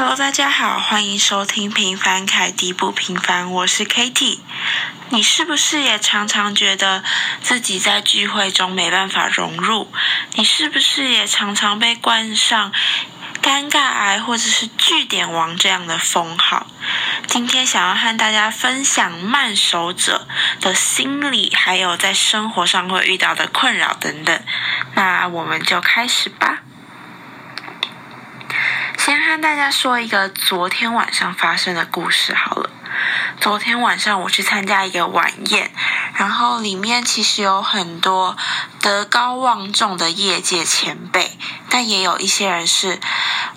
Hello，大家好，欢迎收听《平凡凯蒂不平凡》，我是 Katie。你是不是也常常觉得自己在聚会中没办法融入？你是不是也常常被冠上尴尬癌或者是据点王这样的封号？今天想要和大家分享慢熟者的心理，还有在生活上会遇到的困扰等等。那我们就开始吧。先和大家说一个昨天晚上发生的故事好了。昨天晚上我去参加一个晚宴，然后里面其实有很多德高望重的业界前辈，但也有一些人是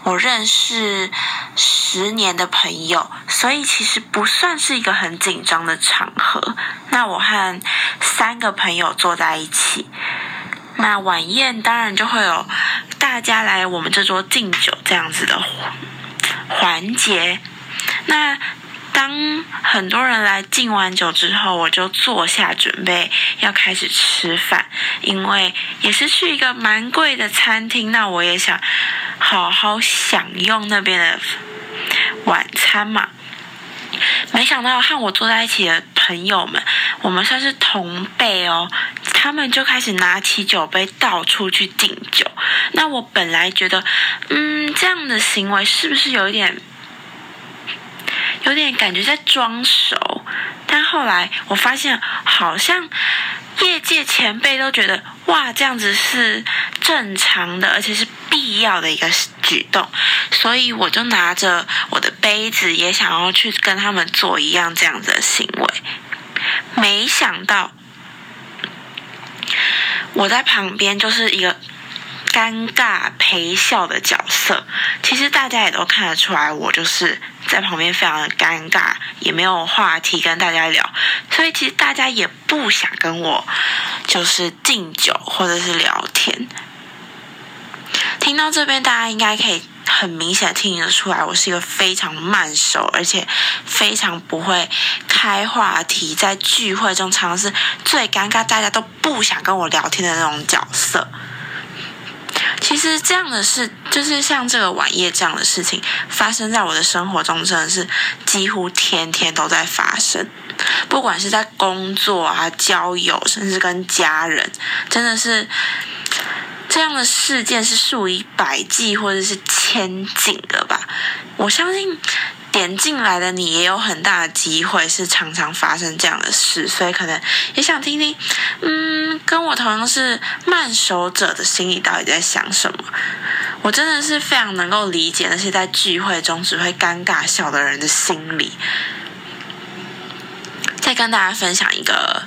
我认识十年的朋友，所以其实不算是一个很紧张的场合。那我和三个朋友坐在一起，那晚宴当然就会有。大家来我们这桌敬酒这样子的环节，那当很多人来敬完酒之后，我就坐下准备要开始吃饭，因为也是去一个蛮贵的餐厅，那我也想好好享用那边的晚餐嘛。没想到和我坐在一起的朋友们，我们算是同辈哦。他们就开始拿起酒杯到处去敬酒。那我本来觉得，嗯，这样的行为是不是有一点，有点感觉在装熟？但后来我发现，好像业界前辈都觉得，哇，这样子是正常的，而且是必要的一个举动。所以我就拿着我的杯子，也想要去跟他们做一样这样子的行为。没想到。我在旁边就是一个尴尬陪笑的角色，其实大家也都看得出来，我就是在旁边非常的尴尬，也没有话题跟大家聊，所以其实大家也不想跟我就是敬酒或者是聊天。听到这边，大家应该可以。很明显听得出来，我是一个非常慢熟，而且非常不会开话题，在聚会中常常是最尴尬，大家都不想跟我聊天的那种角色。其实这样的事，就是像这个晚宴这样的事情，发生在我的生活中，真的是几乎天天都在发生。不管是在工作啊、交友，甚至跟家人，真的是。这样的事件是数以百计或者是千计的吧？我相信点进来的你也有很大的机会是常常发生这样的事，所以可能也想听听，嗯，跟我同样是慢熟者的心里到底在想什么？我真的是非常能够理解那些在聚会中只会尴尬笑的人的心理。再跟大家分享一个。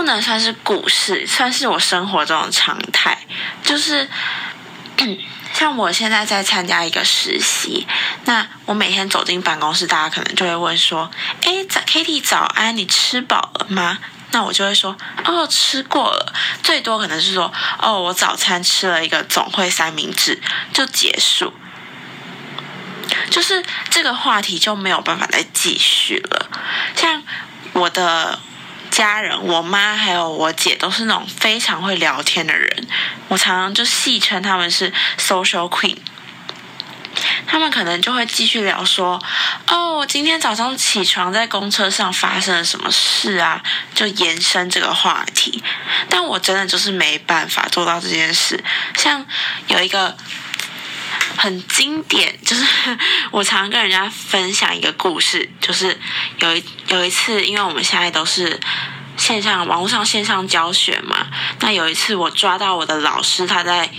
不能算是故事，算是我生活中的常态。就是，像我现在在参加一个实习，那我每天走进办公室，大家可能就会问说：“哎，早，Katie 早安，你吃饱了吗？”那我就会说：“哦，吃过了。”最多可能是说：“哦，我早餐吃了一个总会三明治，就结束。”就是这个话题就没有办法再继续了。像我的。家人，我妈还有我姐都是那种非常会聊天的人，我常常就戏称他们是 social queen。他们可能就会继续聊说：“哦，我今天早上起床在公车上发生了什么事啊？”就延伸这个话题。但我真的就是没办法做到这件事。像有一个。很经典，就是 我常跟人家分享一个故事，就是有一有一次，因为我们现在都是线上网络上线上教学嘛，那有一次我抓到我的老师他在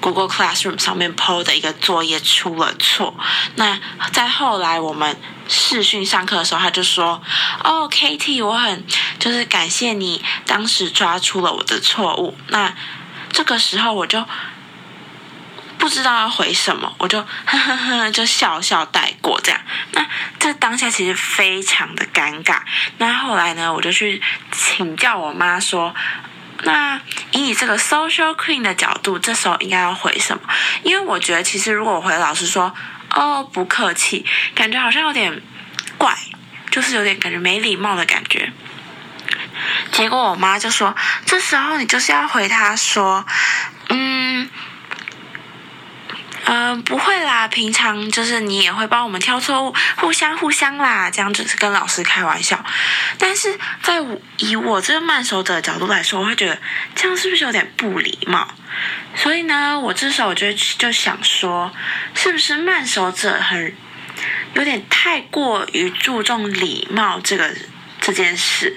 Google Classroom 上面 PO 的一个作业出了错，那在后来我们视讯上课的时候，他就说：“哦，Katie，我很就是感谢你当时抓出了我的错误。”那这个时候我就。不知道要回什么，我就呵呵呵，就笑笑带过这样。那这当下其实非常的尴尬。那后来呢，我就去请教我妈说，那以你这个 social queen 的角度，这时候应该要回什么？因为我觉得其实如果我回老师说，哦，不客气，感觉好像有点怪，就是有点感觉没礼貌的感觉。结果我妈就说，这时候你就是要回她说，嗯。嗯、不会啦，平常就是你也会帮我们挑错误，互相互相啦，这样只是跟老师开玩笑。但是在以我这个慢熟者的角度来说，我会觉得这样是不是有点不礼貌？所以呢，我这时候我就就想说，是不是慢熟者很有点太过于注重礼貌这个这件事？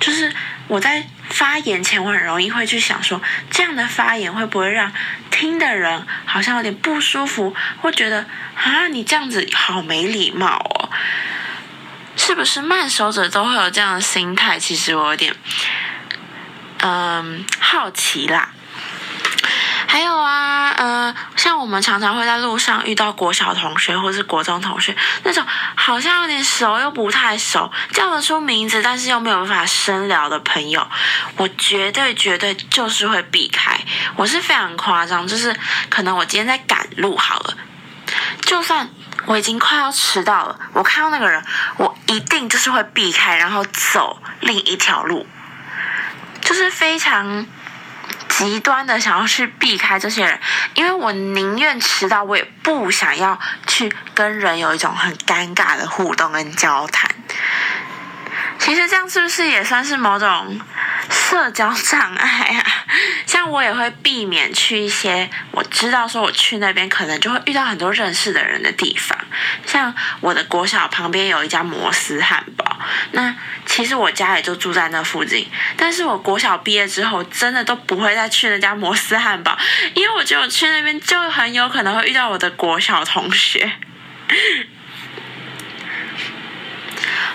就是我在发言前，我很容易会去想说，这样的发言会不会让听的人好像有点不舒服，会觉得啊，你这样子好没礼貌哦。是不是慢手者都会有这样的心态？其实我有点嗯好奇啦。还有啊，呃，像我们常常会在路上遇到国小同学或是国中同学，那种好像有点熟又不太熟，叫得出名字，但是又没有办法深聊的朋友，我绝对绝对就是会避开。我是非常夸张，就是可能我今天在赶路好了，就算我已经快要迟到了，我看到那个人，我一定就是会避开，然后走另一条路，就是非常。极端的想要去避开这些人，因为我宁愿迟到，我也不想要去跟人有一种很尴尬的互动跟交谈。其实这样是不是也算是某种社交障碍啊？像我也会避免去一些我知道说我去那边可能就会遇到很多认识的人的地方。像我的国小旁边有一家摩斯汉堡，那。其实我家也就住在那附近，但是我国小毕业之后，真的都不会再去那家摩斯汉堡，因为我觉得我去那边就很有可能会遇到我的国小同学。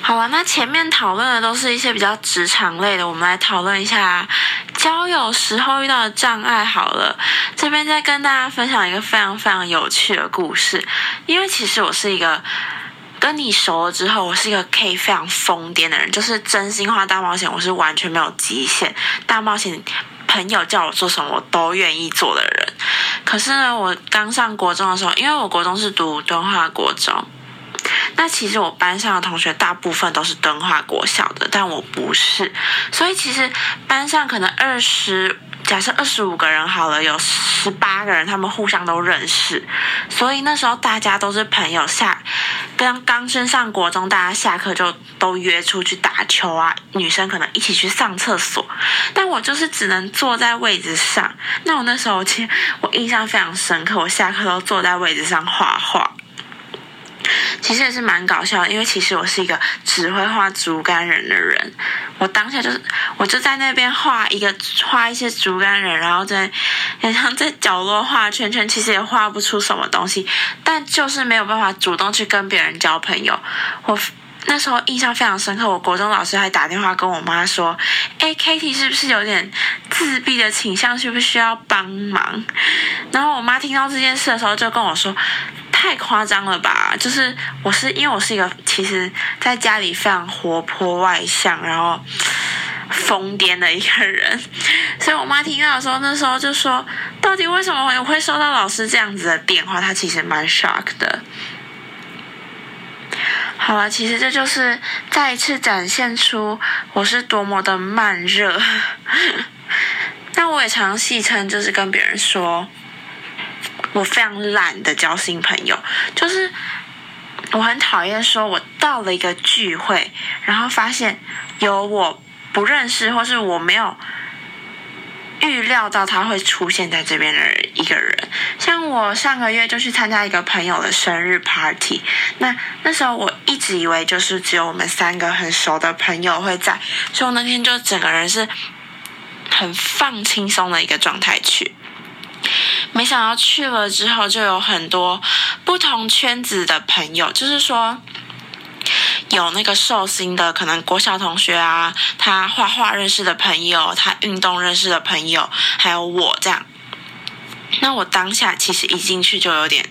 好了，那前面讨论的都是一些比较职场类的，我们来讨论一下交友时候遇到的障碍。好了，这边再跟大家分享一个非常非常有趣的故事，因为其实我是一个。跟你熟了之后，我是一个可以非常疯癫的人，就是真心话大冒险，我是完全没有极限。大冒险，朋友叫我做什么，我都愿意做的人。可是呢，我刚上国中的时候，因为我国中是读敦化国中，那其实我班上的同学大部分都是敦化国小的，但我不是，所以其实班上可能二十。假设二十五个人好了，有十八个人他们互相都认识，所以那时候大家都是朋友。下刚刚升上国中，大家下课就都约出去打球啊，女生可能一起去上厕所，但我就是只能坐在位置上。那我那时候其实我印象非常深刻，我下课都坐在位置上画画。其实也是蛮搞笑，因为其实我是一个只会画竹竿人的人。我当下就是，我就在那边画一个画一些竹竿人，然后在，好像在角落画圈圈，其实也画不出什么东西，但就是没有办法主动去跟别人交朋友。我那时候印象非常深刻，我国中老师还打电话跟我妈说：“哎，Katie 是不是有点自闭的倾向？需不需要帮忙？”然后我妈听到这件事的时候，就跟我说。太夸张了吧！就是我是因为我是一个其实在家里非常活泼外向，然后疯癫的一个人，所以我妈听到的时候，那时候就说：“到底为什么我会收到老师这样子的电话？”她其实蛮 shock 的。好了，其实这就是再一次展现出我是多么的慢热。但我也常戏称，就是跟别人说。我非常懒得交新朋友，就是我很讨厌说，我到了一个聚会，然后发现有我不认识或是我没有预料到他会出现在这边的一个人。像我上个月就去参加一个朋友的生日 party，那那时候我一直以为就是只有我们三个很熟的朋友会在，所以我那天就整个人是很放轻松的一个状态去。没想到去了之后，就有很多不同圈子的朋友，就是说有那个寿星的，可能国小同学啊，他画画认识的朋友，他运动认识的朋友，还有我这样。那我当下其实一进去就有点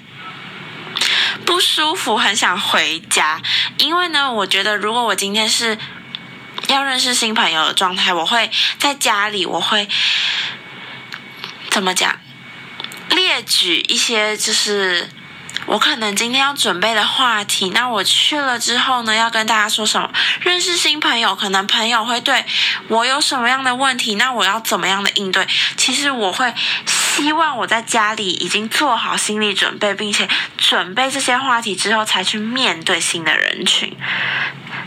不舒服，很想回家，因为呢，我觉得如果我今天是要认识新朋友的状态，我会在家里，我会怎么讲？列举一些就是我可能今天要准备的话题。那我去了之后呢，要跟大家说什么？认识新朋友，可能朋友会对我有什么样的问题？那我要怎么样的应对？其实我会希望我在家里已经做好心理准备，并且准备这些话题之后才去面对新的人群。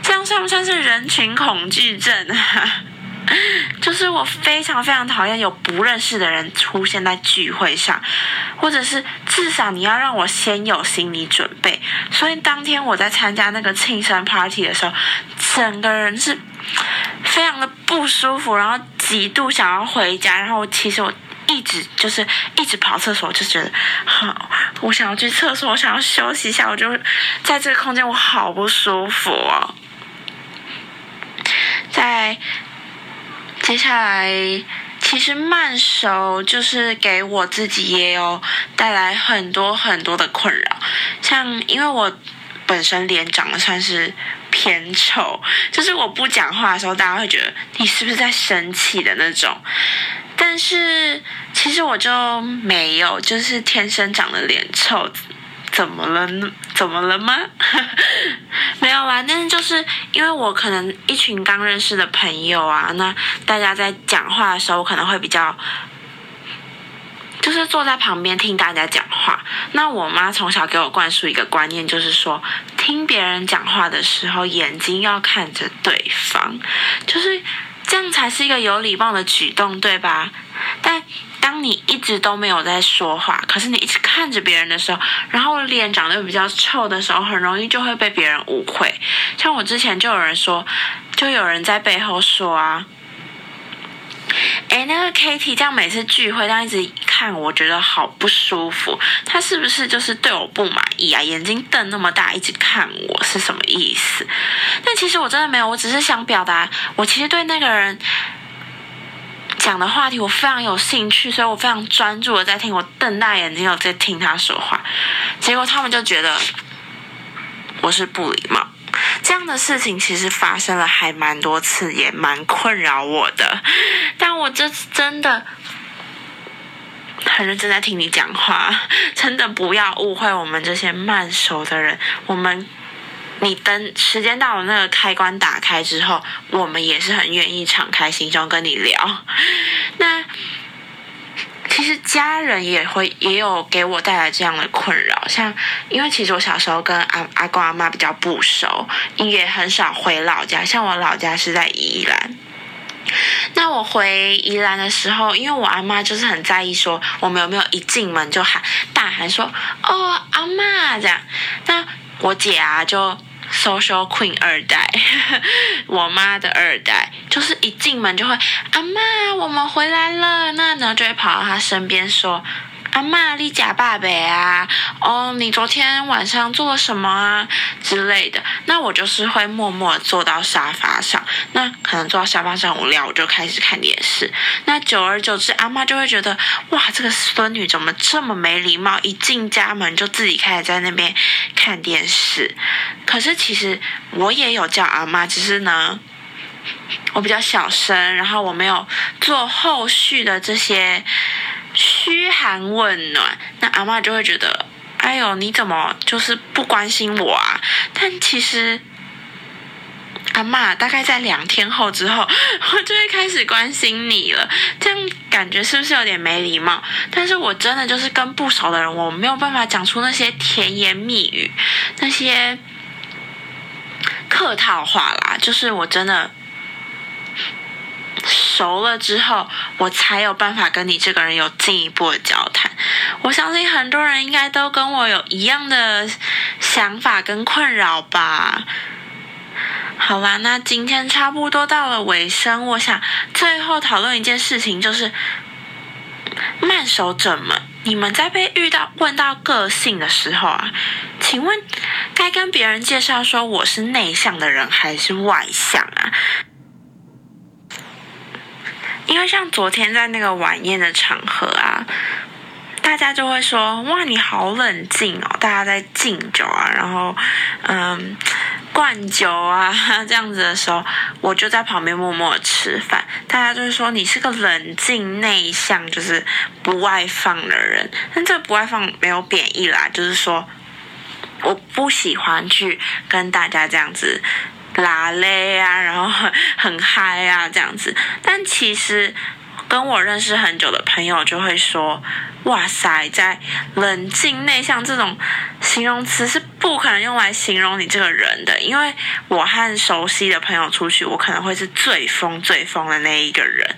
这样算不算是人群恐惧症啊？就是我非常非常讨厌有不认识的人出现在聚会上，或者是至少你要让我先有心理准备。所以当天我在参加那个庆生 party 的时候，整个人是非常的不舒服，然后极度想要回家。然后其实我一直就是一直跑厕所，就觉得好，我想要去厕所，我想要休息一下。我就在这个空间，我好不舒服哦。在。接下来，其实慢熟就是给我自己也有带来很多很多的困扰，像因为我本身脸长得算是偏丑，就是我不讲话的时候，大家会觉得你是不是在生气的那种，但是其实我就没有，就是天生长得脸臭。怎么了呢？怎么了吗？没有啦，但是就是因为我可能一群刚认识的朋友啊，那大家在讲话的时候，我可能会比较，就是坐在旁边听大家讲话。那我妈从小给我灌输一个观念，就是说听别人讲话的时候，眼睛要看着对方，就是这样才是一个有礼貌的举动，对吧？但你一直都没有在说话，可是你一直看着别人的时候，然后脸长得又比较臭的时候，很容易就会被别人误会。像我之前就有人说，就有人在背后说啊，诶，那个 Kitty 这样每次聚会这样一直看我，觉得好不舒服。他是不是就是对我不满意啊？眼睛瞪那么大，一直看我是什么意思？但其实我真的没有，我只是想表达，我其实对那个人。讲的话题我非常有兴趣，所以我非常专注的在听，我瞪大眼睛有在听他说话，结果他们就觉得我是不礼貌。这样的事情其实发生了还蛮多次，也蛮困扰我的。但我这次真的很认真在听你讲话，真的不要误会我们这些慢熟的人，我们。你等时间到了，那个开关打开之后，我们也是很愿意敞开心胸跟你聊。那其实家人也会也有给我带来这样的困扰，像因为其实我小时候跟阿阿公阿妈比较不熟，也很少回老家。像我老家是在宜兰，那我回宜兰的时候，因为我阿妈就是很在意，说我们有没有一进门就喊大喊说“哦，阿妈”这样。那我姐啊就。Social Queen 二代，我妈的二代，就是一进门就会，阿妈，我们回来了，那然后就会跑到她身边说。阿嬷，你假爸爸啊？哦，你昨天晚上做了什么啊？之类的。那我就是会默默坐到沙发上。那可能坐到沙发上无聊，我就开始看电视。那久而久之，阿妈就会觉得，哇，这个孙女怎么这么没礼貌？一进家门就自己开始在那边看电视。可是其实我也有叫阿妈，只是呢，我比较小声，然后我没有做后续的这些。嘘寒问暖，那阿嬷就会觉得，哎呦，你怎么就是不关心我啊？但其实，阿嬷大概在两天后之后，我就会开始关心你了。这样感觉是不是有点没礼貌？但是我真的就是跟不熟的人，我没有办法讲出那些甜言蜜语，那些客套话啦。就是我真的。熟了之后，我才有办法跟你这个人有进一步的交谈。我相信很多人应该都跟我有一样的想法跟困扰吧。好啦，那今天差不多到了尾声，我想最后讨论一件事情，就是慢熟者们，你们在被遇到问到个性的时候啊，请问该跟别人介绍说我是内向的人还是外向啊？因为像昨天在那个晚宴的场合啊，大家就会说：“哇，你好冷静哦！”大家在敬酒啊，然后嗯，灌酒啊 这样子的时候，我就在旁边默默吃饭。大家就是说：“你是个冷静内向，就是不外放的人。”但这不外放没有贬义啦，就是说我不喜欢去跟大家这样子。拉嘞啊，然后很很嗨啊，这样子。但其实跟我认识很久的朋友就会说：“哇塞，在冷静内向这种形容词是不可能用来形容你这个人的，因为我和熟悉的朋友出去，我可能会是最疯最疯的那一个人。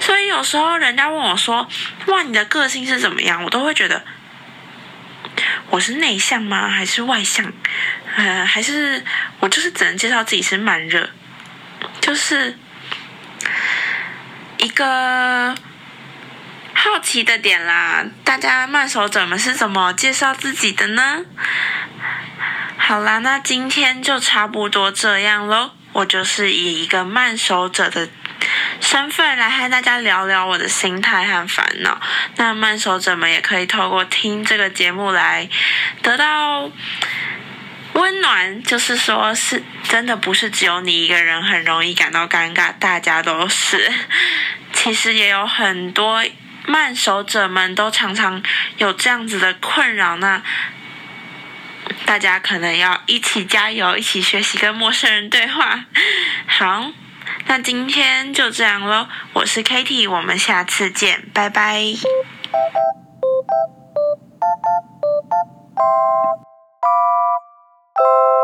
所以有时候人家问我说：‘哇，你的个性是怎么样？’我都会觉得我是内向吗？还是外向？还是我就是只能介绍自己是慢热，就是。”一个好奇的点啦，大家慢手者们是怎么介绍自己的呢？好啦，那今天就差不多这样喽。我就是以一个慢手者的身份来和大家聊聊我的心态和烦恼。那慢手者们也可以透过听这个节目来得到温暖，就是说是真的不是只有你一个人很容易感到尴尬，大家都是。其实也有很多慢手者们都常常有这样子的困扰，那大家可能要一起加油，一起学习跟陌生人对话。好，那今天就这样喽，我是 Kitty，我们下次见，拜拜。you